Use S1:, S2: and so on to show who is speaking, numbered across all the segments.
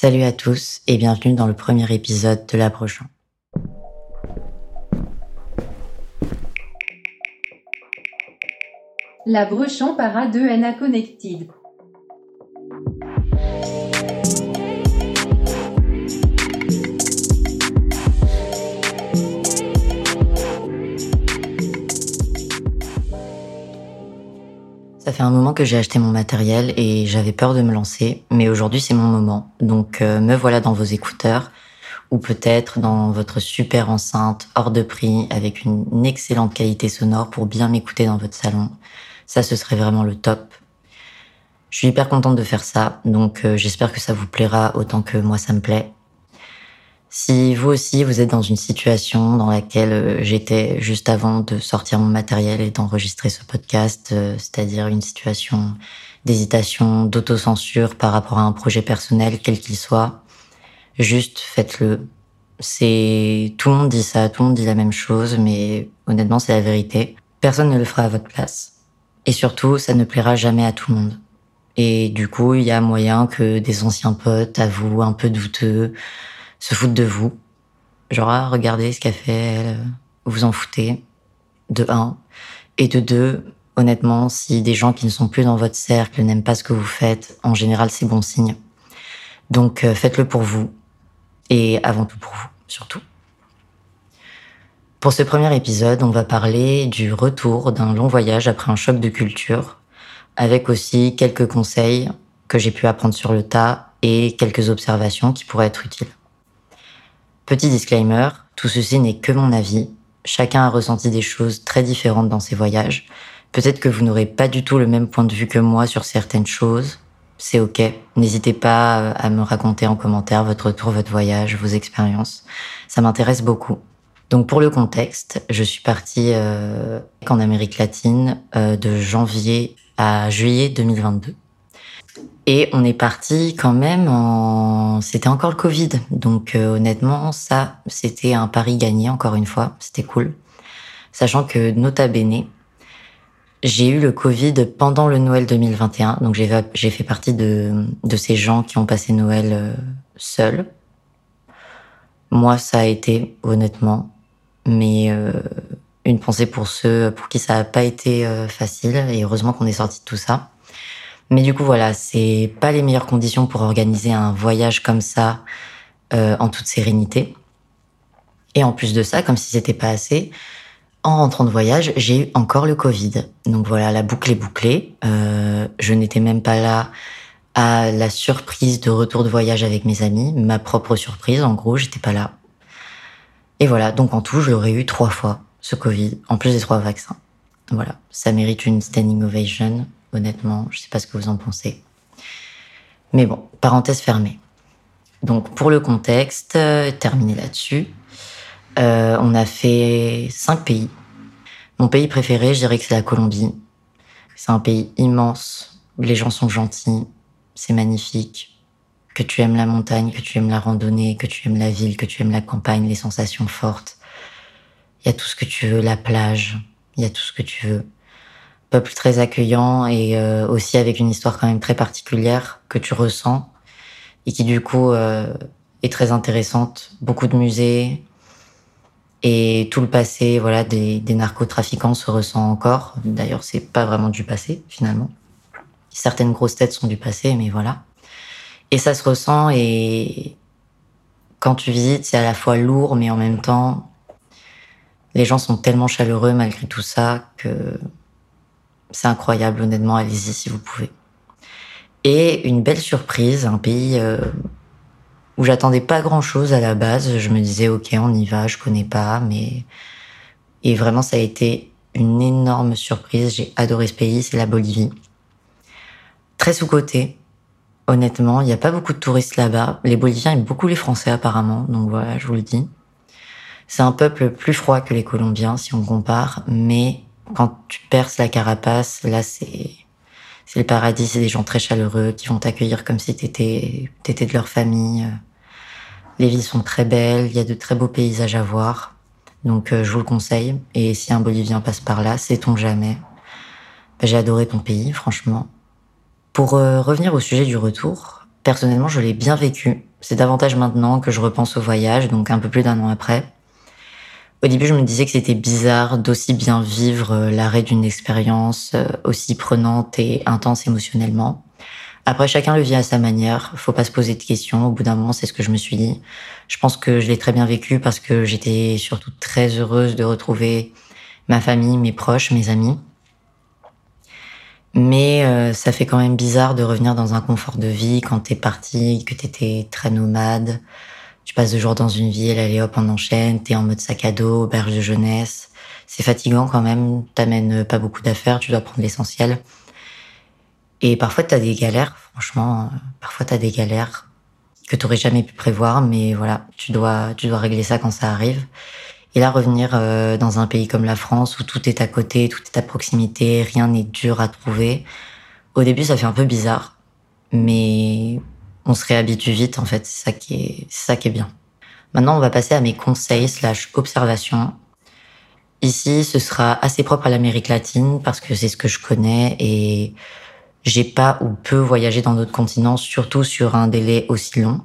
S1: Salut à tous et bienvenue dans le premier épisode de La Brochon.
S2: La Brochon para de NA Connected.
S1: Fait un moment que j'ai acheté mon matériel et j'avais peur de me lancer, mais aujourd'hui c'est mon moment. Donc euh, me voilà dans vos écouteurs ou peut-être dans votre super enceinte hors de prix avec une excellente qualité sonore pour bien m'écouter dans votre salon. Ça ce serait vraiment le top. Je suis hyper contente de faire ça, donc euh, j'espère que ça vous plaira autant que moi ça me plaît. Si vous aussi, vous êtes dans une situation dans laquelle euh, j'étais juste avant de sortir mon matériel et d'enregistrer ce podcast, euh, c'est-à-dire une situation d'hésitation, d'autocensure par rapport à un projet personnel, quel qu'il soit, juste faites-le. C'est, tout le monde dit ça, tout le monde dit la même chose, mais honnêtement, c'est la vérité. Personne ne le fera à votre place. Et surtout, ça ne plaira jamais à tout le monde. Et du coup, il y a moyen que des anciens potes, à vous, un peu douteux, se foutent de vous. Genre, ah, regardez ce qu'a fait elle, vous en foutez. De un. Et de deux, honnêtement, si des gens qui ne sont plus dans votre cercle n'aiment pas ce que vous faites, en général, c'est bon signe. Donc, euh, faites-le pour vous. Et avant tout pour vous, surtout. Pour ce premier épisode, on va parler du retour d'un long voyage après un choc de culture, avec aussi quelques conseils que j'ai pu apprendre sur le tas et quelques observations qui pourraient être utiles. Petit disclaimer, tout ceci n'est que mon avis. Chacun a ressenti des choses très différentes dans ses voyages. Peut-être que vous n'aurez pas du tout le même point de vue que moi sur certaines choses. C'est ok. N'hésitez pas euh, à me raconter en commentaire votre retour, votre voyage, vos expériences. Ça m'intéresse beaucoup. Donc pour le contexte, je suis partie euh, en Amérique latine euh, de janvier à juillet 2022. Et on est parti quand même en... C'était encore le Covid. Donc euh, honnêtement, ça, c'était un pari gagné, encore une fois. C'était cool. Sachant que, nota bene, j'ai eu le Covid pendant le Noël 2021. Donc j'ai fait partie de, de ces gens qui ont passé Noël euh, seuls. Moi, ça a été, honnêtement. Mais euh, une pensée pour ceux pour qui ça n'a pas été facile. Et heureusement qu'on est sorti de tout ça. Mais du coup, voilà, c'est pas les meilleures conditions pour organiser un voyage comme ça euh, en toute sérénité. Et en plus de ça, comme si c'était pas assez, en rentrant de voyage, j'ai eu encore le Covid. Donc voilà, la boucle est bouclée. Euh, je n'étais même pas là à la surprise de retour de voyage avec mes amis, ma propre surprise. En gros, j'étais pas là. Et voilà, donc en tout, je l'aurais eu trois fois ce Covid, en plus des trois vaccins. Voilà, ça mérite une standing ovation honnêtement. Je sais pas ce que vous en pensez. Mais bon, parenthèse fermée. Donc pour le contexte, euh, terminé là-dessus, euh, on a fait cinq pays. Mon pays préféré, je dirais que c'est la Colombie. C'est un pays immense, les gens sont gentils, c'est magnifique. Que tu aimes la montagne, que tu aimes la randonnée, que tu aimes la ville, que tu aimes la campagne, les sensations fortes. Il y a tout ce que tu veux, la plage, il y a tout ce que tu veux peuple très accueillant et euh, aussi avec une histoire quand même très particulière que tu ressens et qui du coup euh, est très intéressante. Beaucoup de musées et tout le passé voilà des, des narcotrafiquants se ressent encore. D'ailleurs, c'est pas vraiment du passé finalement. Certaines grosses têtes sont du passé, mais voilà. Et ça se ressent et quand tu visites, c'est à la fois lourd, mais en même temps, les gens sont tellement chaleureux malgré tout ça que c'est incroyable, honnêtement, allez-y si vous pouvez. Et une belle surprise, un pays euh, où j'attendais pas grand-chose à la base. Je me disais, ok, on y va, je connais pas, mais et vraiment, ça a été une énorme surprise. J'ai adoré ce pays, c'est la Bolivie. Très sous-côté, honnêtement. Il n'y a pas beaucoup de touristes là-bas. Les Boliviens aiment beaucoup les Français apparemment, donc voilà, je vous le dis. C'est un peuple plus froid que les Colombiens si on compare, mais quand tu perces la carapace, là, c'est c'est le paradis. C'est des gens très chaleureux qui vont t'accueillir comme si t'étais étais de leur famille. Les villes sont très belles. Il y a de très beaux paysages à voir. Donc, euh, je vous le conseille. Et si un Bolivien passe par là, sait-on jamais? Bah, j'ai adoré ton pays, franchement. Pour euh, revenir au sujet du retour, personnellement, je l'ai bien vécu. C'est davantage maintenant que je repense au voyage, donc un peu plus d'un an après. Au début, je me disais que c'était bizarre d'aussi bien vivre euh, l'arrêt d'une expérience euh, aussi prenante et intense émotionnellement. Après, chacun le vit à sa manière. Faut pas se poser de questions. Au bout d'un moment, c'est ce que je me suis dit. Je pense que je l'ai très bien vécu parce que j'étais surtout très heureuse de retrouver ma famille, mes proches, mes amis. Mais euh, ça fait quand même bizarre de revenir dans un confort de vie quand t'es parti, que t'étais très nomade. Tu passes deux jours dans une ville, allez hop, on enchaîne, t'es en mode sac à dos, auberge de jeunesse. C'est fatigant quand même, t'amènes pas beaucoup d'affaires, tu dois prendre l'essentiel. Et parfois t'as des galères, franchement, euh, parfois t'as des galères que t'aurais jamais pu prévoir, mais voilà, tu dois, tu dois régler ça quand ça arrive. Et là, revenir euh, dans un pays comme la France où tout est à côté, tout est à proximité, rien n'est dur à trouver. Au début, ça fait un peu bizarre, mais on se réhabitue vite en fait. C'est ça qui est, ça qui est bien. Maintenant, on va passer à mes conseils slash observations. Ici, ce sera assez propre à l'Amérique latine parce que c'est ce que je connais et j'ai pas ou peu voyagé dans d'autres continents, surtout sur un délai aussi long.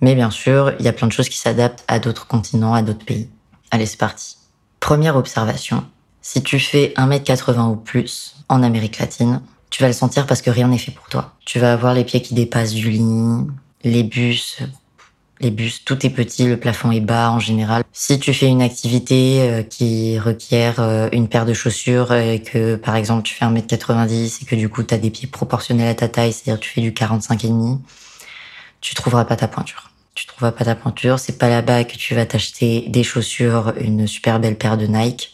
S1: Mais bien sûr, il y a plein de choses qui s'adaptent à d'autres continents, à d'autres pays. Allez, c'est parti. Première observation. Si tu fais 1m80 ou plus en Amérique latine, tu vas le sentir parce que rien n'est fait pour toi. Tu vas avoir les pieds qui dépassent du lit, les bus, les bus, tout est petit, le plafond est bas en général. Si tu fais une activité euh, qui requiert euh, une paire de chaussures et que par exemple tu fais 1m90 et que du coup tu as des pieds proportionnels à ta taille, c'est-à-dire tu fais du 45,5, tu trouveras pas ta pointure tu trouveras pas ta pointure. C'est pas là-bas que tu vas t'acheter des chaussures, une super belle paire de Nike.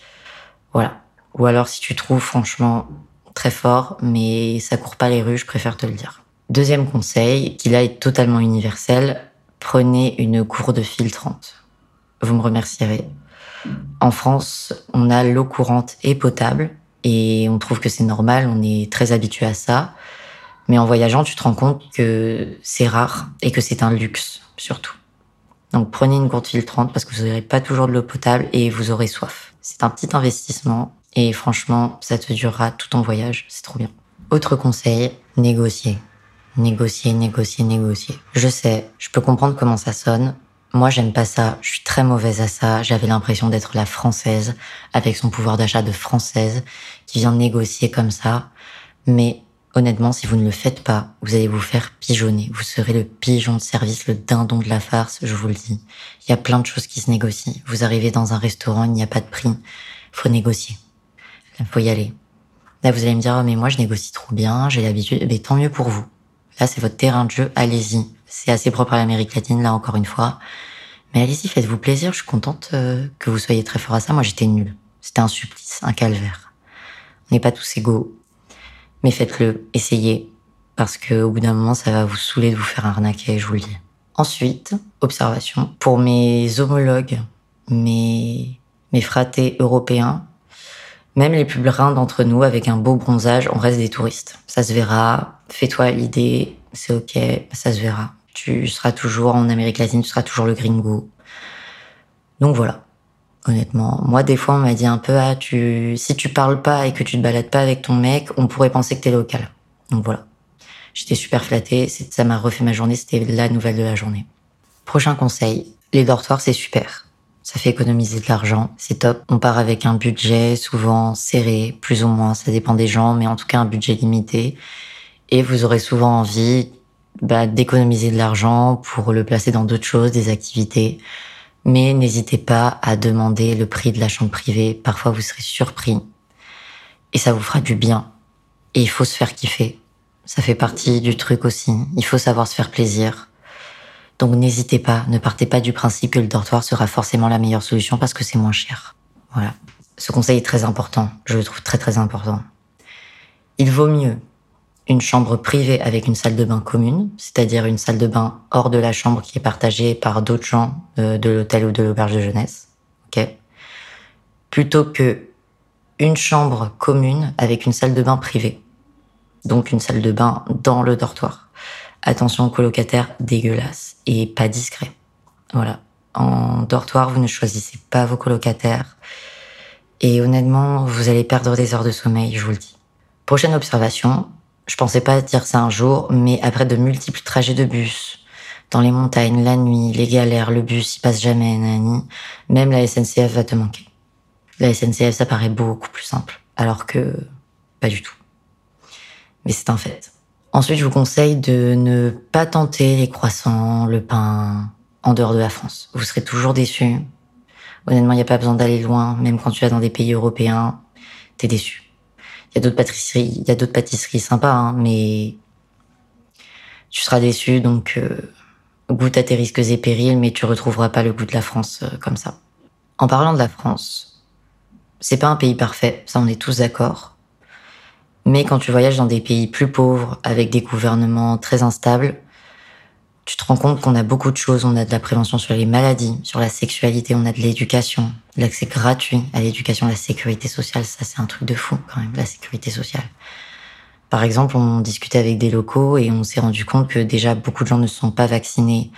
S1: Voilà. Ou alors si tu trouves franchement très fort, mais ça court pas les rues, je préfère te le dire. Deuxième conseil, qui là est totalement universel, prenez une gourde filtrante. Vous me remercierez. En France, on a l'eau courante et potable et on trouve que c'est normal, on est très habitué à ça. Mais en voyageant, tu te rends compte que c'est rare et que c'est un luxe surtout. Donc prenez une gourde filtrante parce que vous n'aurez pas toujours de l'eau potable et vous aurez soif. C'est un petit investissement et franchement, ça te durera tout ton voyage. C'est trop bien. Autre conseil, négocier. Négocier, négocier, négocier. Je sais, je peux comprendre comment ça sonne. Moi, j'aime pas ça. Je suis très mauvaise à ça. J'avais l'impression d'être la française, avec son pouvoir d'achat de française, qui vient négocier comme ça. Mais Honnêtement, si vous ne le faites pas, vous allez vous faire pigeonner. Vous serez le pigeon de service, le dindon de la farce, je vous le dis. Il y a plein de choses qui se négocient. Vous arrivez dans un restaurant, il n'y a pas de prix. Faut négocier. Il faut y aller. Là, vous allez me dire, oh, mais moi, je négocie trop bien, j'ai l'habitude. Mais tant mieux pour vous. Là, c'est votre terrain de jeu, allez-y. C'est assez propre à l'Amérique latine, là, encore une fois. Mais allez-y, faites-vous plaisir. Je suis contente euh, que vous soyez très fort à ça. Moi, j'étais nulle. C'était un supplice, un calvaire. On n'est pas tous égaux mais faites-le, essayez, parce que au bout d'un moment, ça va vous saouler de vous faire arnaquer, je vous le dis. Ensuite, observation. Pour mes homologues, mes, mes fratés européens, même les plus bruns d'entre nous, avec un beau bronzage, on reste des touristes. Ça se verra. Fais-toi l'idée. C'est ok. Ça se verra. Tu seras toujours en Amérique latine, tu seras toujours le gringo. Donc voilà honnêtement. Moi, des fois, on m'a dit un peu, ah, tu, si tu parles pas et que tu te balades pas avec ton mec, on pourrait penser que t'es local. Donc voilà. J'étais super flattée. Ça m'a refait ma journée. C'était la nouvelle de la journée. Prochain conseil. Les dortoirs, c'est super. Ça fait économiser de l'argent. C'est top. On part avec un budget souvent serré, plus ou moins. Ça dépend des gens, mais en tout cas, un budget limité. Et vous aurez souvent envie, bah, d'économiser de l'argent pour le placer dans d'autres choses, des activités. Mais n'hésitez pas à demander le prix de la chambre privée. Parfois, vous serez surpris. Et ça vous fera du bien. Et il faut se faire kiffer. Ça fait partie du truc aussi. Il faut savoir se faire plaisir. Donc n'hésitez pas, ne partez pas du principe que le dortoir sera forcément la meilleure solution parce que c'est moins cher. Voilà. Ce conseil est très important. Je le trouve très très important. Il vaut mieux une chambre privée avec une salle de bain commune, c'est-à-dire une salle de bain hors de la chambre qui est partagée par d'autres gens euh, de l'hôtel ou de l'auberge de jeunesse, Plutôt que une chambre commune avec une salle de bain privée, donc une salle de bain dans le dortoir. Attention colocataire dégueulasse et pas discret. Voilà. En dortoir, vous ne choisissez pas vos colocataires. Et honnêtement, vous allez perdre des heures de sommeil, je vous le dis. Prochaine observation, je pensais pas dire ça un jour, mais après de multiples trajets de bus, dans les montagnes, la nuit, les galères, le bus, il passe jamais, nani. Même la SNCF va te manquer. La SNCF, ça paraît beaucoup plus simple, alors que pas du tout. Mais c'est un fait. Ensuite, je vous conseille de ne pas tenter les croissants, le pain en dehors de la France. Vous serez toujours déçus. Honnêtement, il n'y a pas besoin d'aller loin, même quand tu vas dans des pays européens, t'es déçu. Il y a d'autres pâtisseries, il y a d'autres pâtisseries sympas, hein, mais tu seras déçu, donc euh, goûte à tes risques et périls, mais tu retrouveras pas le goût de la France euh, comme ça. En parlant de la France, c'est pas un pays parfait, ça on est tous d'accord. Mais quand tu voyages dans des pays plus pauvres, avec des gouvernements très instables, tu te rends compte qu'on a beaucoup de choses. On a de la prévention sur les maladies, sur la sexualité, on a de l'éducation, l'accès gratuit à l'éducation, la sécurité sociale. Ça, c'est un truc de fou quand même, la sécurité sociale. Par exemple, on discutait avec des locaux et on s'est rendu compte que déjà beaucoup de gens ne sont pas vaccinés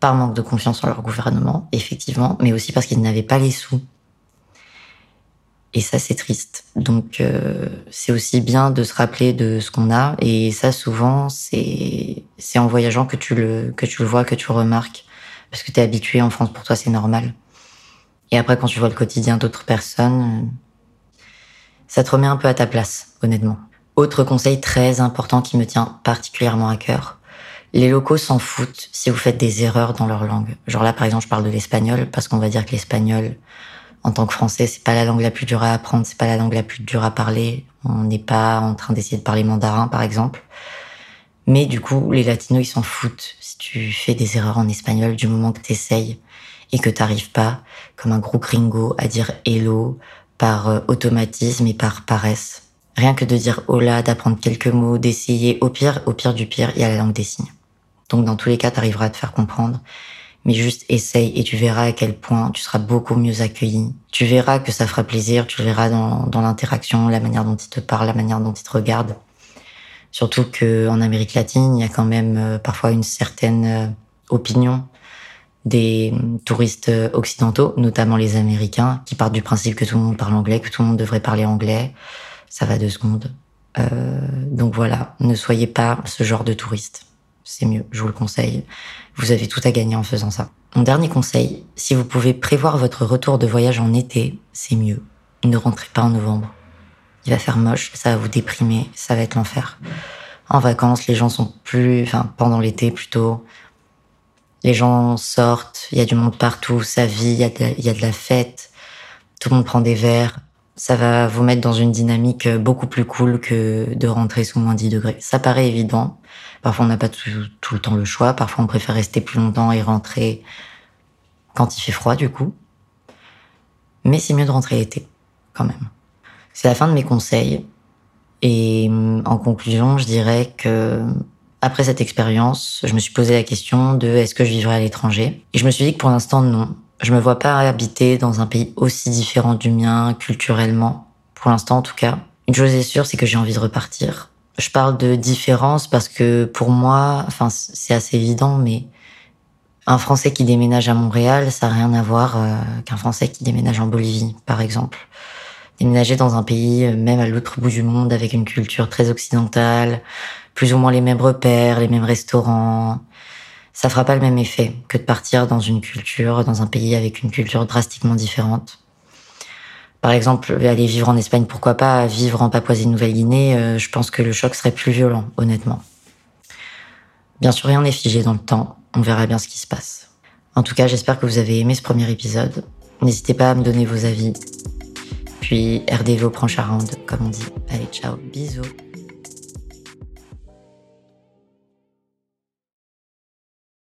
S1: par manque de confiance en leur gouvernement, effectivement, mais aussi parce qu'ils n'avaient pas les sous et ça, c'est triste. Donc, euh, c'est aussi bien de se rappeler de ce qu'on a. Et ça, souvent, c'est c'est en voyageant que tu le que tu le vois, que tu remarques, parce que tu es habitué en France. Pour toi, c'est normal. Et après, quand tu vois le quotidien d'autres personnes, ça te remet un peu à ta place, honnêtement. Autre conseil très important qui me tient particulièrement à cœur. Les locaux s'en foutent si vous faites des erreurs dans leur langue. Genre là, par exemple, je parle de l'espagnol parce qu'on va dire que l'espagnol, en tant que français, c'est pas la langue la plus dure à apprendre, c'est pas la langue la plus dure à parler. On n'est pas en train d'essayer de parler mandarin, par exemple. Mais du coup, les latinos, ils s'en foutent si tu fais des erreurs en espagnol du moment que t'essayes et que t'arrives pas, comme un gros gringo, à dire hello par euh, automatisme et par paresse. Rien que de dire hola, d'apprendre quelques mots, d'essayer, au pire, au pire du pire, il y a la langue des signes. Donc dans tous les cas, t'arriveras à te faire comprendre mais juste essaye et tu verras à quel point tu seras beaucoup mieux accueilli. Tu verras que ça fera plaisir, tu verras dans, dans l'interaction, la manière dont ils te parlent, la manière dont ils te regardent. Surtout que en Amérique latine, il y a quand même euh, parfois une certaine euh, opinion des euh, touristes occidentaux, notamment les Américains, qui partent du principe que tout le monde parle anglais, que tout le monde devrait parler anglais. Ça va deux secondes. Euh, donc voilà, ne soyez pas ce genre de touriste c'est mieux, je vous le conseille. Vous avez tout à gagner en faisant ça. Mon dernier conseil, si vous pouvez prévoir votre retour de voyage en été, c'est mieux. Ne rentrez pas en novembre. Il va faire moche, ça va vous déprimer, ça va être l'enfer. En vacances, les gens sont plus, enfin, pendant l'été plutôt, les gens sortent, il y a du monde partout, ça vit, il y, y a de la fête, tout le monde prend des verres. Ça va vous mettre dans une dynamique beaucoup plus cool que de rentrer sous moins 10 degrés. Ça paraît évident, Parfois, on n'a pas tout, le temps le choix. Parfois, on préfère rester plus longtemps et rentrer quand il fait froid, du coup. Mais c'est mieux de rentrer l'été, quand même. C'est la fin de mes conseils. Et mm, en conclusion, je dirais que après cette expérience, je me suis posé la question de est-ce que je vivrais à l'étranger? Et je me suis dit que pour l'instant, non. Je me vois pas habiter dans un pays aussi différent du mien, culturellement. Pour l'instant, en tout cas. Une chose est sûre, c'est que j'ai envie de repartir. Je parle de différence parce que pour moi, enfin c'est assez évident, mais un Français qui déménage à Montréal, ça n'a rien à voir euh, qu'un Français qui déménage en Bolivie, par exemple. Déménager dans un pays, euh, même à l'autre bout du monde, avec une culture très occidentale, plus ou moins les mêmes repères, les mêmes restaurants, ça fera pas le même effet que de partir dans une culture, dans un pays avec une culture drastiquement différente. Par exemple, aller vivre en Espagne, pourquoi pas Vivre en Papouasie-Nouvelle-Guinée, euh, je pense que le choc serait plus violent, honnêtement. Bien sûr, rien n'est figé dans le temps. On verra bien ce qui se passe. En tout cas, j'espère que vous avez aimé ce premier épisode. N'hésitez pas à me donner vos avis. Puis, RDV au prochain round, comme on dit. Allez, ciao, bisous.